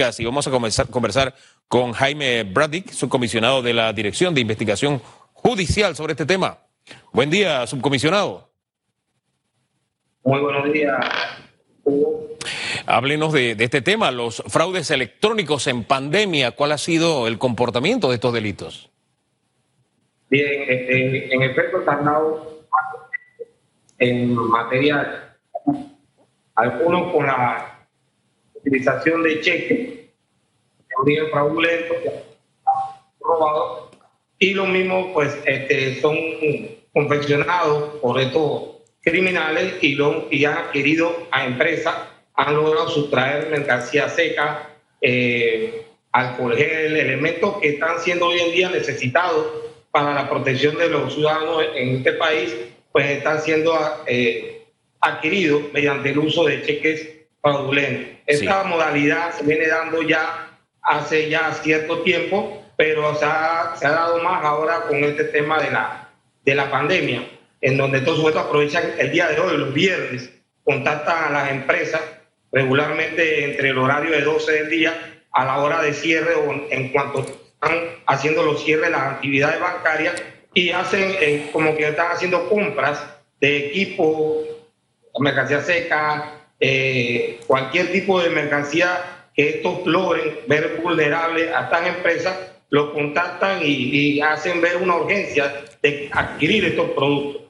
Y vamos a comenzar, conversar con Jaime Bradick, subcomisionado de la Dirección de Investigación Judicial sobre este tema. Buen día, subcomisionado. Muy buenos días. Háblenos de, este tema, los fraudes electrónicos en pandemia. ¿Cuál ha sido el comportamiento de estos delitos? Bien, este, en efecto, están dados en materia, algunos con la utilización de cheques de origen fraudulento, robado, y los mismos pues este, son confeccionados por estos criminales y, lo, y han adquirido a empresas, han logrado sustraer mercancía seca, eh, alcohol gel, elementos que están siendo hoy en día necesitados para la protección de los ciudadanos en este país, pues están siendo eh, adquiridos mediante el uso de cheques fraudulentos. Esta modalidad se viene dando ya hace ya cierto tiempo, pero se ha, se ha dado más ahora con este tema de la, de la pandemia, en donde todos sujetos aprovechan el día de hoy, los viernes, contactan a las empresas regularmente entre el horario de 12 del día a la hora de cierre o en cuanto están haciendo los cierres las actividades bancarias y hacen eh, como que están haciendo compras de equipo, mercancía seca, eh, cualquier tipo de mercancía que estos logren ver vulnerable a estas empresas, los contactan y, hacen ver una urgencia de adquirir estos productos.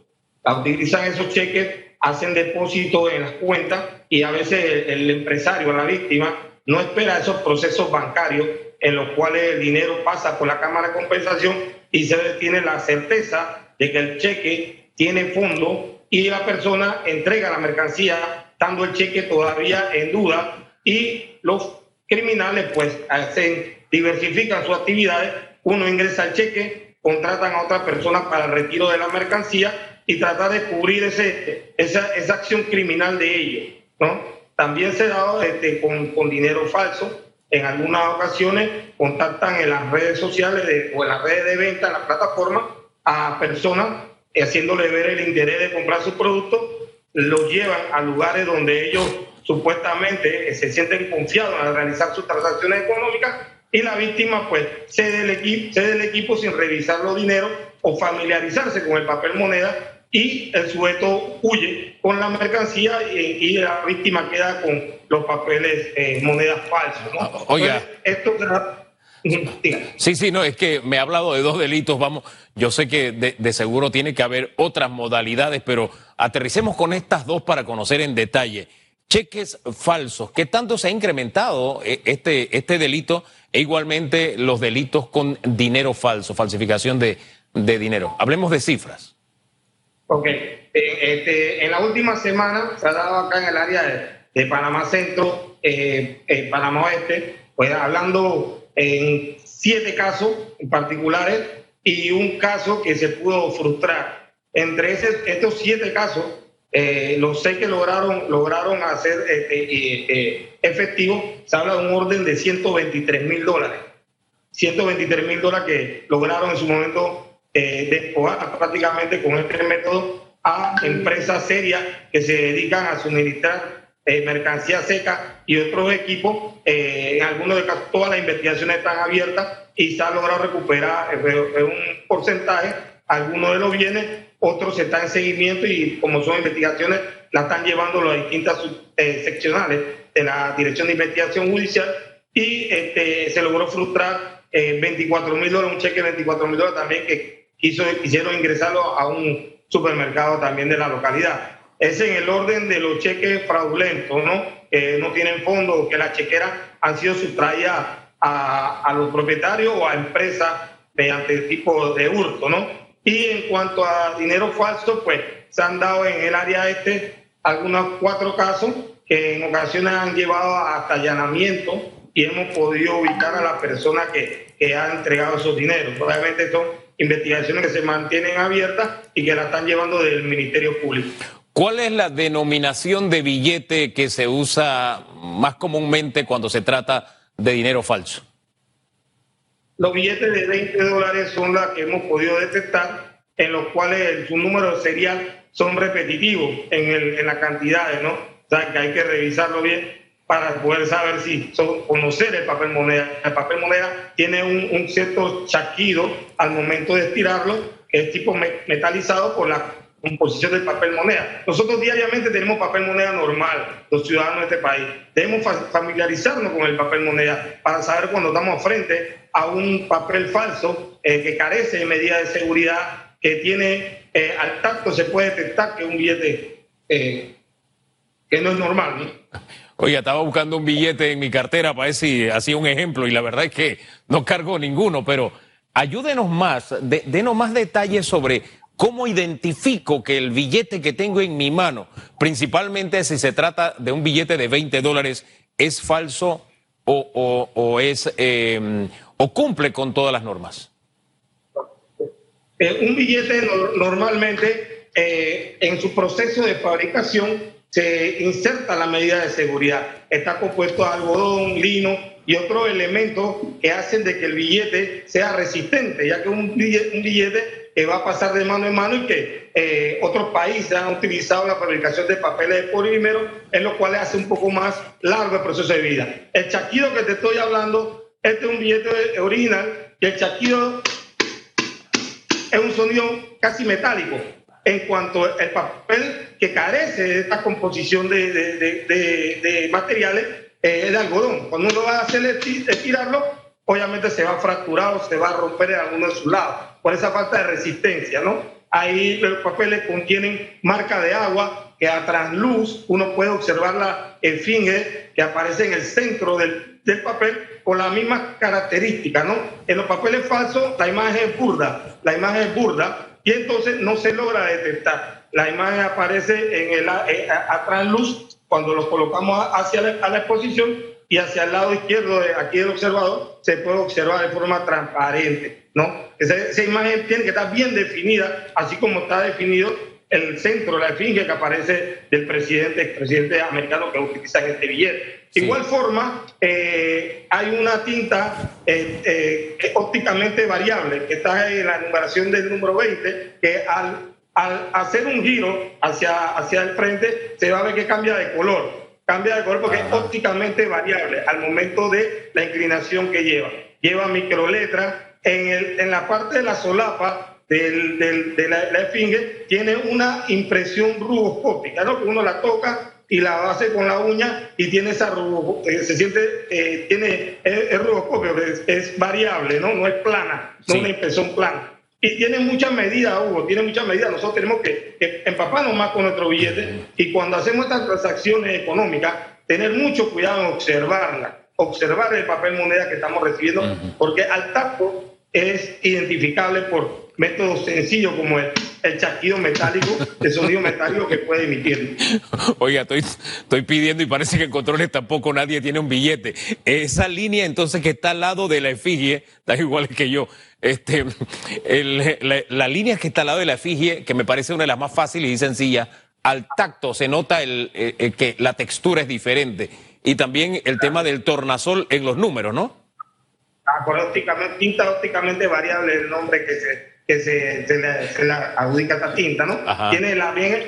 Utilizan esos cheques, hacen depósitos en las cuentas y a veces el, empresario, la víctima, no espera esos procesos bancarios en los cuales el dinero pasa por la Cámara de Compensación y se tiene la certeza de que el cheque tiene fondo y la persona entrega la mercancía estando el cheque todavía en duda y los criminales pues hacen, diversifican sus actividades, uno ingresa el cheque, contratan a otra persona para el retiro de la mercancía y tratar de cubrir ese, esa, esa acción criminal de ellos. ¿no? También se dado este, con, con dinero falso, en algunas ocasiones contactan en las redes sociales o en las redes de venta, en la plataforma, a personas haciéndole ver el interés de comprar sus productos los llevan a lugares donde ellos supuestamente eh, se sienten confiados a realizar sus transacciones económicas y la víctima pues cede el equipo, cede el equipo sin revisar los dineros o familiarizarse con el papel moneda y el sujeto huye con la mercancía y, la víctima queda con los papeles eh, monedas falsas. ¿no? Oiga. esto Sí, sí, no, es que me ha hablado de dos delitos, vamos, yo sé que de, seguro tiene que haber otras modalidades, pero aterricemos con estas dos para conocer en detalle. Cheques falsos, ¿qué tanto se ha incrementado eh, este, este delito e igualmente los delitos con dinero falso, falsificación de, dinero? Hablemos de cifras. Ok, eh, este, en la última semana se ha dado acá en el área de, Panamá Centro, eh, Panamá Oeste, pues hablando en siete casos particulares y un caso que se pudo frustrar. Entre estos siete casos, eh, los seis que lograron, lograron hacer este, eh, efectivo, se habla de un orden de 123 mil dólares. 123 mil dólares que lograron en su momento eh, despojar prácticamente con este método a empresas serias que se dedican a suministrar eh, mercancía seca y otros equipos. Eh, en algunos de casos todas las investigaciones están abiertas y se ha logrado recuperar eh, un porcentaje, algunos de los bienes, otros están en seguimiento y como son investigaciones, las están llevando las distintas seccionales de la Dirección de Investigación Judicial y este, se logró frustrar 24 mil dólares, un cheque de 24 mil dólares también que quiso, quisieron ingresarlo a un supermercado también de la localidad es en el orden de los cheques fraudulentos, ¿no? Que no tienen fondo, que las chequeras han sido sustraídas a, los propietarios o a empresas mediante tipo de hurto, ¿no? Y en cuanto a dinero falso, pues se han dado en el área este algunos cuatro casos que en ocasiones han llevado hasta allanamiento y hemos podido ubicar a la persona que, que ha entregado esos dineros. Probablemente son investigaciones que se mantienen abiertas y que la están llevando del Ministerio Público. ¿Cuál es la denominación de billete que se usa más comúnmente cuando se trata de dinero falso? Los billetes de 20 dólares son las que hemos podido detectar, en los cuales su número serial son repetitivos en, el, las cantidades, ¿no? O sea, que hay que revisarlo bien para poder saber si conocer el papel moneda. El papel moneda tiene un, cierto chaquido al momento de estirarlo, que es tipo metalizado por la composición del papel moneda. Nosotros diariamente tenemos papel moneda normal, los ciudadanos de este país. Debemos familiarizarnos con el papel moneda para saber cuando estamos frente a un papel falso eh, que carece de medidas de seguridad, que tiene eh, al tacto se puede detectar que es un billete eh, que no es normal. ¿no? Oye, estaba buscando un billete en mi cartera para ver si hacía un ejemplo y la verdad es que no cargo ninguno, pero ayúdenos más, denos más detalles sobre cómo identifico que el billete que tengo en mi mano, principalmente si se trata de un billete de 20 dólares, es falso o, es, em, o cumple con todas las normas. Eh, un billete normalmente eh, en su proceso de fabricación se inserta la medida de seguridad. Está compuesto de algodón, lino y otros elementos que hacen de que el billete sea resistente, ya que un billete, que va a pasar de mano en mano y que eh, otros países han utilizado la fabricación de papeles de polímero, en lo cual hace un poco más largo el proceso de vida. El chaquido que te estoy hablando, este es un billete original, y el chaquido es un sonido casi metálico en cuanto al papel que carece de esta composición de, de, materiales eh, es de algodón. Cuando uno va a hacer estirarlo, obviamente se va a fracturar o se va a romper en alguno de sus lados, por esa falta de resistencia, ¿no? Ahí los papeles contienen marca de agua que a transluz uno puede observar la esfinge que aparece en el centro del, del papel con las mismas características, ¿no? En los papeles falsos la imagen es burda, la imagen es burda, y entonces no se logra detectar. La imagen aparece en el, eh, a, transluz cuando lo colocamos hacia la, la, exposición y hacia el lado izquierdo de aquí del observador se puede observar de forma transparente. ¿No? Esa, esa imagen tiene que estar bien definida, así como está definido el centro, la esfinge que aparece del presidente, presidente americano que utiliza este billete. De igual forma, eh, hay una tinta eh, eh, ópticamente variable que está en la numeración del número 20, que al, al hacer un giro hacia, hacia el frente se va a ver que cambia de color. Cambia de color porque es ópticamente variable al momento de la inclinación que lleva. Lleva microletra en, el, en la parte de la solapa del, del, de la, esfinge tiene una impresión rugoscópica, ¿no? Que uno la toca y la hace con la uña y tiene esa eh, se siente, eh, tiene, es, rugoscópico, es, variable, ¿no? No es plana, no es una impresión plana. Y tiene muchas medidas, Hugo, tiene muchas medidas. Nosotros tenemos que, empaparnos más con nuestro billete y cuando hacemos estas transacciones económicas, tener mucho cuidado en observarla, observar el papel moneda que estamos recibiendo, porque al tacto es identificable por métodos sencillos como el, el chasquido metálico, el sonido metálico que puede emitir. Oiga, estoy, estoy pidiendo y parece que en controles tampoco nadie tiene un billete. Esa línea entonces que está al lado de la efigie, está igual que yo. Este, la, línea que está al lado de la efigie, que me parece una de las más fáciles y sencillas, al tacto se nota el, que la textura es diferente. Y también el tema del tornasol en los números, ¿no? Ópticamente, tinta ópticamente variable el nombre que se, que se, se, le, adjudica esta tinta, ¿no? Tiene la, bien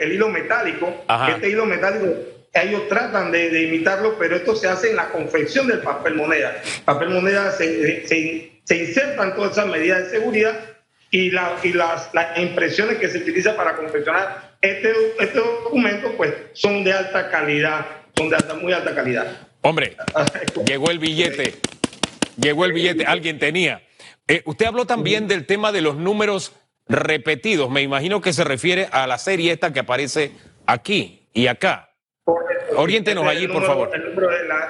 el, hilo metálico, este hilo metálico ellos tratan de, imitarlo, pero esto se hace en la confección del papel moneda. Papel moneda se, se, insertan todas esas medidas de seguridad y, la, y las, las, impresiones que se utilizan para confeccionar este, este documento, pues son de alta calidad, son de alta, muy alta calidad. Hombre, llegó el billete, llegó el billete, alguien tenía. Eh, usted habló también del tema de los números repetidos. Me imagino que se refiere a la serie esta que aparece aquí y acá. Oriéntenos allí, por favor.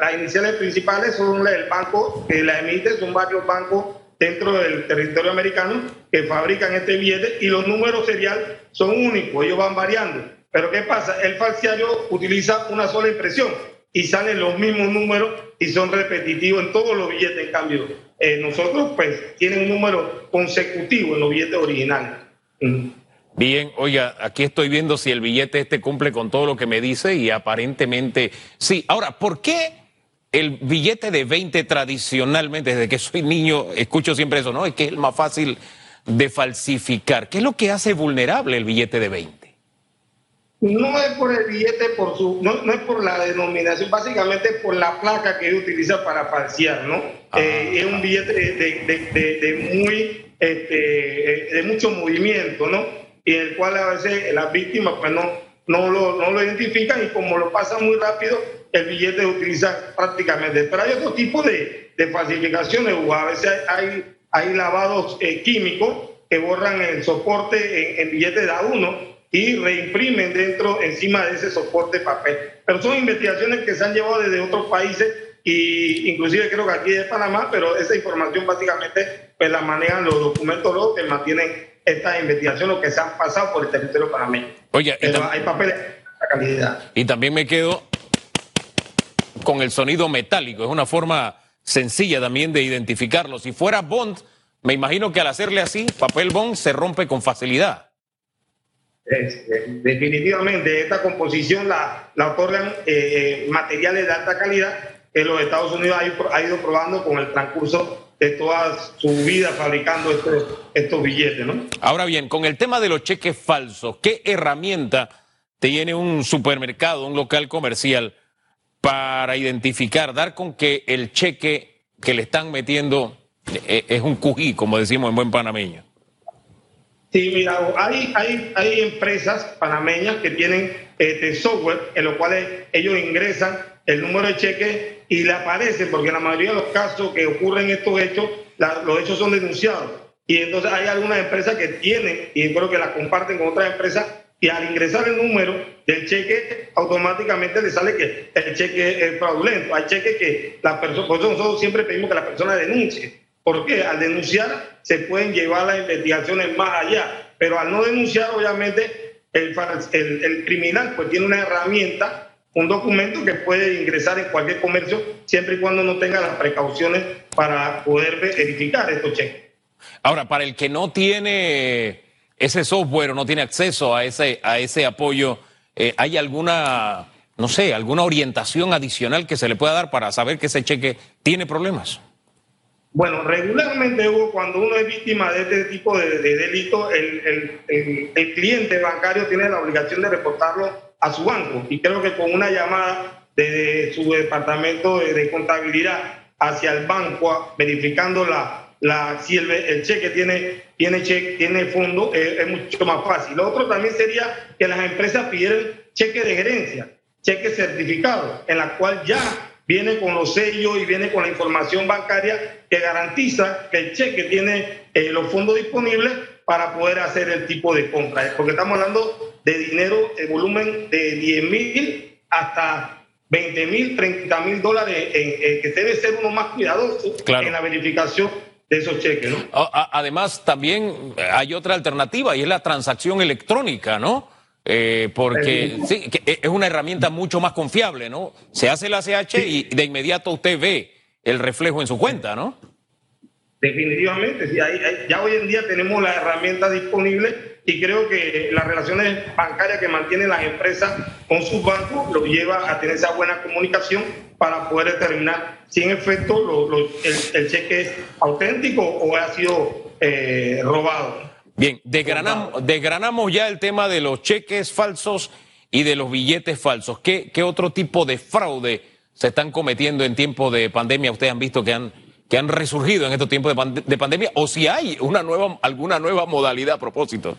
las iniciales principales son el banco que la emite, son varios bancos dentro del territorio americano que fabrican este billete y los números serial son únicos, ellos van variando. Pero ¿qué pasa? El falsiario utiliza una sola impresión y salen los mismos números y son repetitivos en todos los billetes. En cambio, eh, nosotros pues tienen un número consecutivo en los billetes originales. Bien, oiga, aquí estoy viendo si el billete este cumple con todo lo que me dice y aparentemente sí. Ahora, ¿por qué el billete de 20 tradicionalmente, desde que soy niño, escucho siempre eso, ¿no? Es que es el más fácil de falsificar. ¿Qué es lo que hace vulnerable el billete de 20? No es por el billete, por su, no, es por la denominación, básicamente por la placa que ellos utilizan para falsear, ¿no? Eh, es un billete de, muy, este, eh, de mucho movimiento, ¿no? Y el cual a veces las víctimas pues no, no, lo, no lo identifican y como lo pasan muy rápido, el billete se utiliza prácticamente. Pero hay otro tipo de, falsificaciones, o a veces hay, hay lavados eh, químicos que borran el soporte en, en billetes de A1 y reimprimen dentro, encima de ese soporte papel. Pero son investigaciones que se han llevado desde otros países y inclusive creo que aquí de Panamá, pero esa información básicamente pues la manejan los documentos los que mantienen estas investigaciones que se han pasado por el territorio panameño. Oye, hay papeles de calidad. Y también me quedo con el sonido metálico, es una forma sencilla también de identificarlo. Si fuera Bond, me imagino que al hacerle así, papel Bond se rompe con facilidad. Eh, definitivamente, esta composición la, otorgan eh, eh, materiales de alta calidad que los Estados Unidos ha, ido probando con el transcurso de toda su vida fabricando estos, billetes. ¿no? Ahora bien, con el tema de los cheques falsos, ¿qué herramienta tiene un supermercado, un local comercial para identificar, dar con que el cheque que le están metiendo es un cují, como decimos en buen panameño? Sí, mira, hay, hay, hay empresas panameñas que tienen este software en los cuales ellos ingresan el número de cheque y le aparece, porque en la mayoría de los casos que ocurren estos hechos, los hechos son denunciados. Y entonces hay algunas empresas que tienen, y creo que la comparten con otras empresas, y al ingresar el número del cheque, automáticamente le sale que el cheque es fraudulento. Hay cheques que la persona, por eso nosotros siempre pedimos que la persona denuncie porque al denunciar se pueden llevar las investigaciones más allá, pero al no denunciar, obviamente, el, criminal pues tiene una herramienta, un documento que puede ingresar en cualquier comercio siempre y cuando no tenga las precauciones para poder verificar estos cheques. Ahora, para el que no tiene ese software o no tiene acceso a ese, a ese apoyo, eh, ¿hay alguna, no sé, alguna orientación adicional que se le pueda dar para saber que ese cheque tiene problemas? Bueno, regularmente, Hugo, cuando uno es víctima de este tipo de, delito, el, cliente bancario tiene la obligación de reportarlo a su banco. Y creo que con una llamada desde su departamento de, contabilidad hacia el banco, verificando la, la, si el, cheque tiene, tiene, cheque, tiene fondo, es mucho más fácil. Lo otro también sería que las empresas pidieran cheque de gerencia, cheque certificado, en la cual ya viene con los sellos y viene con la información bancaria que garantiza que el cheque tiene eh, los fondos disponibles para poder hacer el tipo de compra. Porque estamos hablando de dinero de volumen de 10 mil hasta 20 mil, 30 mil dólares, en, que debe ser uno más cuidadoso en la verificación de esos cheques. ¿no? Además, también hay otra alternativa y es la transacción electrónica, ¿no? Eh, porque sí, es una herramienta mucho más confiable, ¿no? Se hace el ACH y de inmediato usted ve el reflejo en su cuenta, ¿no? Definitivamente, sí, ya hoy en día tenemos la herramienta disponible y creo que las relaciones bancarias que mantienen las empresas con sus bancos lo lleva a tener esa buena comunicación para poder determinar si en efecto el, cheque es auténtico o ha sido eh, robado. Bien, desgranamos, ya el tema de los cheques falsos y de los billetes falsos. ¿Qué, otro tipo de fraude se están cometiendo en tiempo de pandemia? Ustedes han visto que han, que han resurgido en estos tiempos de, pandemia o si hay una nueva, alguna nueva modalidad a propósito.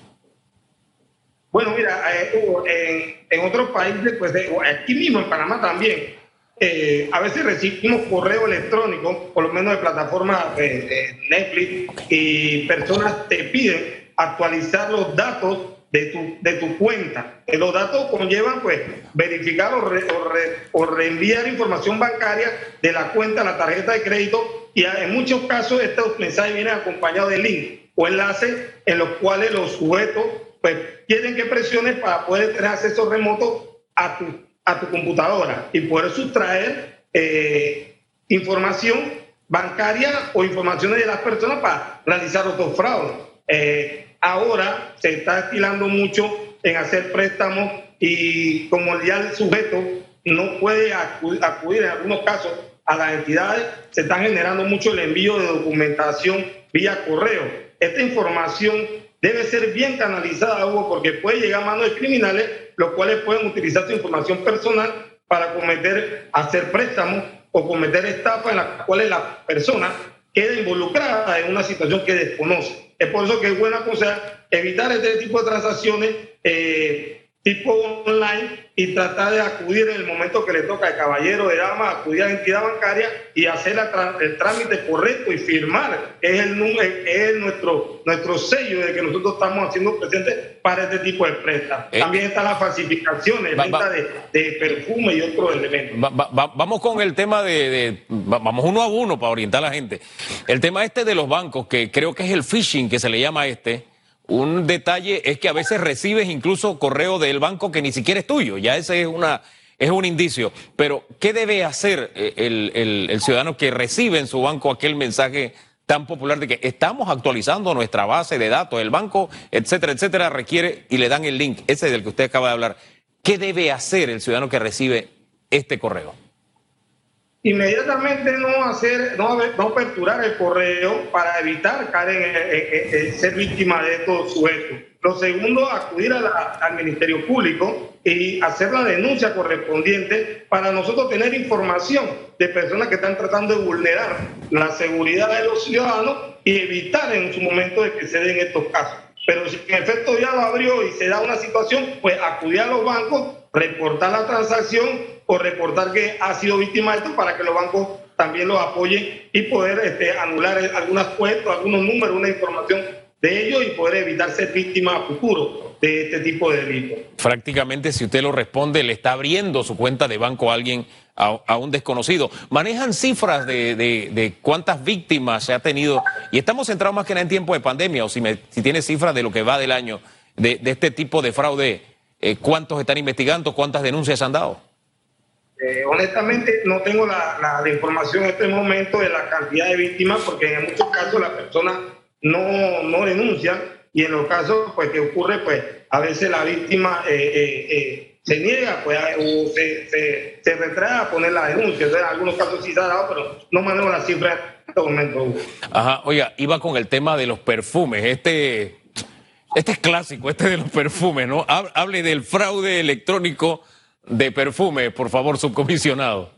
Bueno, mira, eh, en, otros países, pues aquí mismo en Panamá también, eh, a veces recibimos correo electrónico, por lo menos de plataformas de Netflix, y personas te piden actualizar los datos de tu, de tu cuenta. los datos conllevan pues verificar o, reenviar información bancaria de la cuenta a la tarjeta de crédito y en muchos casos estos mensajes vienen acompañados de link o enlaces en los cuales los sujetos pues quieren que presiones para poder tener acceso remoto a tu, a tu computadora y poder sustraer eh, información bancaria o informaciones de las personas para realizar otros fraudes. Eh, ahora se está estilando mucho en hacer préstamos y como ya el sujeto no puede acudir, en algunos casos a las entidades, se está generando mucho el envío de documentación vía correo. Esta información debe ser bien canalizada, Hugo, porque puede llegar a manos de criminales, los cuales pueden utilizar su información personal para cometer, hacer préstamos o cometer estafas en las cuales la persona queda involucrada en una situación que desconoce. Es por eso que es buena cosa evitar este tipo de transacciones eh, tipo online y tratar de acudir en el momento que le toca al caballero de dama, acudir a la entidad bancaria y hacer el trámite correcto y firmar. Es, el, es nuestro, nuestro sello de que nosotros estamos haciendo presentes para este tipo de préstamos. Eh, También están las falsificaciones, venta de, perfume y otros elementos. vamos con el tema de, de, Vamos uno a uno para orientar a la gente. El tema este de los bancos, que creo que es el phishing que se le llama este un detalle es que a veces recibes incluso correo del banco que ni siquiera es tuyo, ya ese es una es un indicio. Pero, ¿qué debe hacer eh, el, ciudadano que recibe en su banco aquel mensaje tan popular de que estamos actualizando nuestra base de datos, el banco, etcétera, etcétera, requiere y le dan el link, ese del que usted acaba de hablar? ¿Qué debe hacer el ciudadano que recibe este correo? Inmediatamente no hacer, no, no aperturar el correo para evitar caer en, ser víctima de estos sujetos. Lo segundo, acudir al Ministerio Público y hacer la denuncia correspondiente para nosotros tener información de personas que están tratando de vulnerar la seguridad de los ciudadanos y evitar en su momento de que se den estos casos. Pero si en efecto ya lo abrió y se da una situación, pues acudir a los bancos, reportar la transacción o reportar que ha sido víctima de esto para que los bancos también los apoyen y poder este, anular algunas cuentas, algunos números, una información de ellos y poder evitar ser víctima a futuro de este tipo de delitos. Prácticamente, si usted lo responde, le está abriendo su cuenta de banco a alguien, a, un desconocido. ¿Manejan cifras de, cuántas víctimas se ha tenido? Y estamos centrados más que nada en tiempo de pandemia, o si, me, si tiene cifras de lo que va del año de, este tipo de fraude, eh, ¿cuántos están investigando? ¿Cuántas denuncias han dado? Eh, honestamente no tengo la, la, información en este momento de la cantidad de víctimas porque en muchos casos las personas no, no denuncian y en los casos pues que ocurre pues a veces la víctima eh, eh, se niega pues o se, se, retrae a poner la denuncia. en algunos casos sí se ha dado, pero no manejo la cifra en este momento. Ajá, oiga, iba con el tema de los perfumes. Este, este es clásico, este de los perfumes, ¿no? Hable del fraude electrónico de perfume, por favor, subcomisionado?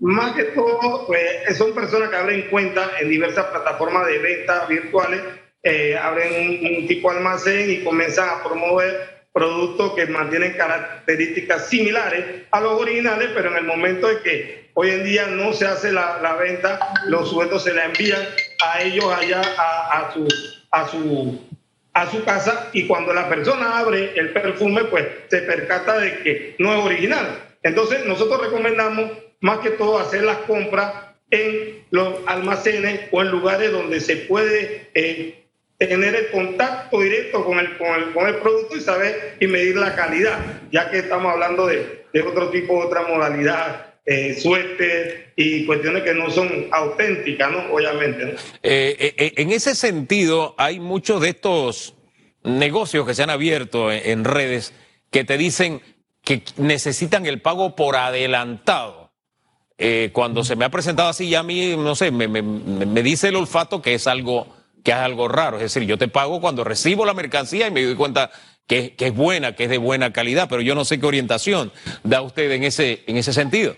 Más que todo, pues, son personas que abren cuentas en diversas plataformas de venta virtuales, eh, abren un, tipo de almacén y comienzan a promover productos que mantienen características similares a los originales, pero en el momento de que hoy en día no se hace la, venta, los sujetos se la envían a ellos allá a, su, a su a su casa y cuando la persona abre el perfume, pues se percata de que no es original. Entonces nosotros recomendamos más que todo hacer las compras en los almacenes o en lugares donde se puede eh, tener el contacto directo con el, con el, producto y saber y medir la calidad, ya que estamos hablando de, otro tipo, de otra modalidad. Eh, y cuestiones que no son auténticas, ¿no? Obviamente. Eh, en ese sentido, hay muchos de estos negocios que se han abierto en, redes que te dicen que necesitan el pago por adelantado. Eh, cuando se me ha presentado así, ya a mí, no sé, me, me, dice el olfato que es algo que es algo raro. Es decir, yo te pago cuando recibo la mercancía y me doy cuenta que, que, es buena, que es de buena calidad, pero yo no sé qué orientación da usted en ese, en ese sentido.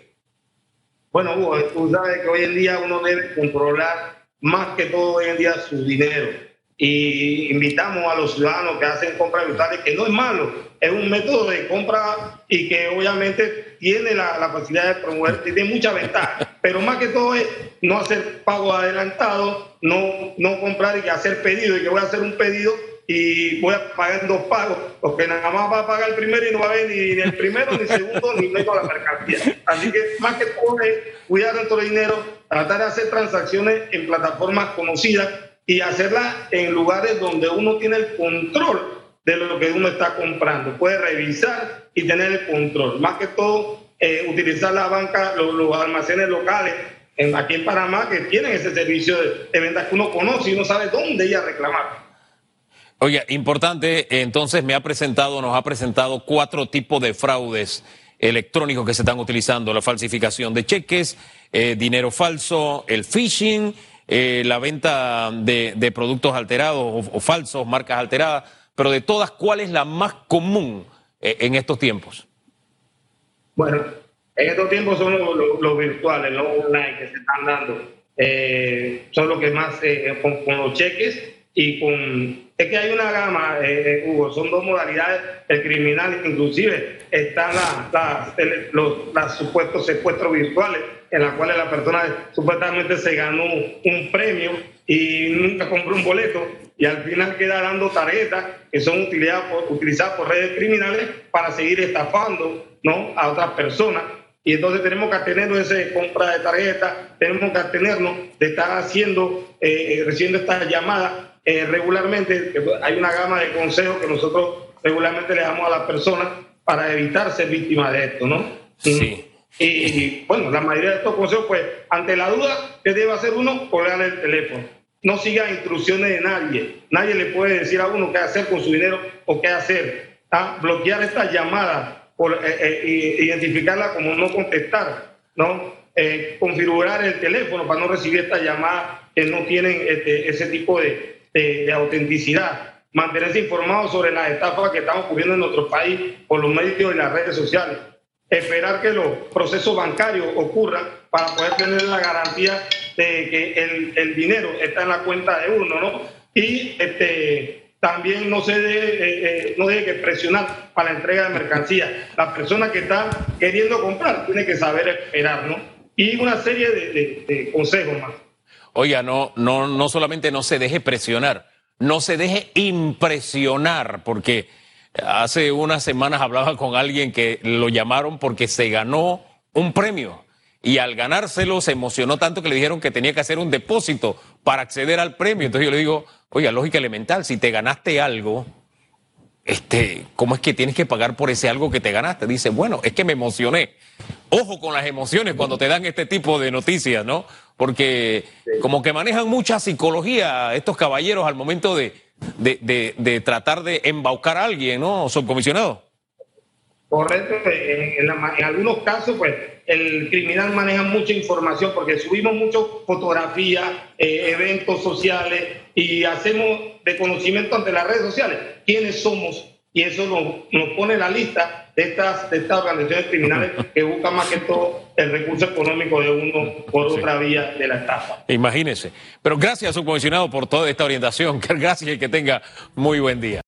Bueno, Hugo, tú sabes que hoy en día uno debe controlar más que todo hoy en día su dinero. Y invitamos a los ciudadanos que hacen compras virtuales, que no es malo, es un método de compra y que obviamente tiene la, la facilidad de promover, tiene mucha ventaja, pero más que todo es no hacer pago adelantado, no, no comprar y hacer pedido, y que voy a hacer un pedido y voy a pagar dos pagos, porque nada más va a pagar el primero y no va a ver ni, el primero, ni el segundo, ni menos la mercancía. Así que más que todo es cuidar nuestro dinero, tratar de hacer transacciones en plataformas conocidas y hacerla en lugares donde uno tiene el control de lo que uno está comprando. Puede revisar y tener el control. Más que todo, eh, utilizar la banca, los, almacenes locales aquí en Panamá que tienen ese servicio de, de ventas que uno conoce y uno sabe dónde ir a reclamar. Oye, importante, entonces me ha presentado, nos ha presentado cuatro tipos de fraudes electrónicos que se están utilizando, la falsificación de cheques, eh, dinero falso, el phishing eh, la venta de, productos alterados o, falsos, marcas alteradas, pero de todas, ¿cuál es la más común eh, en estos tiempos? Bueno, en estos tiempos son los, virtuales, los online que se están dando. Son los que más, con, los cheques y con... Es que hay una gama, Hugo, son dos modalidades, el criminal, inclusive están los supuestos secuestros virtuales en la cual la persona supuestamente se ganó un premio y nunca compró un boleto y al final queda dando tarjetas que son utilizadas por, redes criminales para seguir estafando ¿no? a otras personas. Y entonces tenemos que atenernos esa compra de tarjetas, tenemos que atenernos de estar haciendo, eh, eh, recibiendo estas llamadas eh, regularmente. Hay una gama de consejos que nosotros regularmente le damos a las personas para evitar ser víctimas de esto, ¿no? Sí. Y bueno, la mayoría de estos consejos, pues, ante la duda, ¿qué debe hacer uno? Colgar el teléfono. No siga instrucciones de nadie. Nadie le puede decir a uno qué hacer con su dinero o qué hacer. ¿Ah? Bloquear estas llamadas, por, eh, eh, identificarla como no contestar, ¿no? Eh, configurar el teléfono para no recibir estas llamadas que no tienen este, ese tipo de, de, autenticidad. Mantenerse informado sobre las estafas que están ocurriendo en nuestro país por los medios y las redes sociales esperar que los procesos bancarios ocurran para poder tener la garantía de que el, el dinero está en la cuenta de uno, ¿no? Y este, también no se debe, eh, eh, no debe que presionar para la entrega de mercancía. La persona que está queriendo comprar tiene que saber esperar, ¿no? Y una serie de, de consejos más. Oiga, no, no, no solamente no se deje presionar, no se deje impresionar, porque Hace unas semanas hablaba con alguien que lo llamaron porque se ganó un premio y al ganárselo se emocionó tanto que le dijeron que tenía que hacer un depósito para acceder al premio. Entonces yo le digo, oiga, lógica elemental, si te ganaste algo, este, ¿cómo es que tienes que pagar por ese algo que te ganaste? Dice, bueno, es que me emocioné. Ojo con las emociones cuando te dan este tipo de noticias, ¿no? Porque como que manejan mucha psicología estos caballeros al momento de, de, de, tratar de embaucar a alguien, ¿no, subcomisionado? Correcto, en, algunos casos, pues el criminal maneja mucha información porque subimos mucho fotografías, eh, eventos sociales y hacemos de conocimiento ante las redes sociales quiénes somos y eso nos, nos pone la lista de estas, de estas organizaciones criminales que buscan más que todo el recurso económico de uno por otra vía de la estafa. Imagínese. Pero gracias, subcomisionado, por toda esta orientación. Gracias y que tenga muy buen día.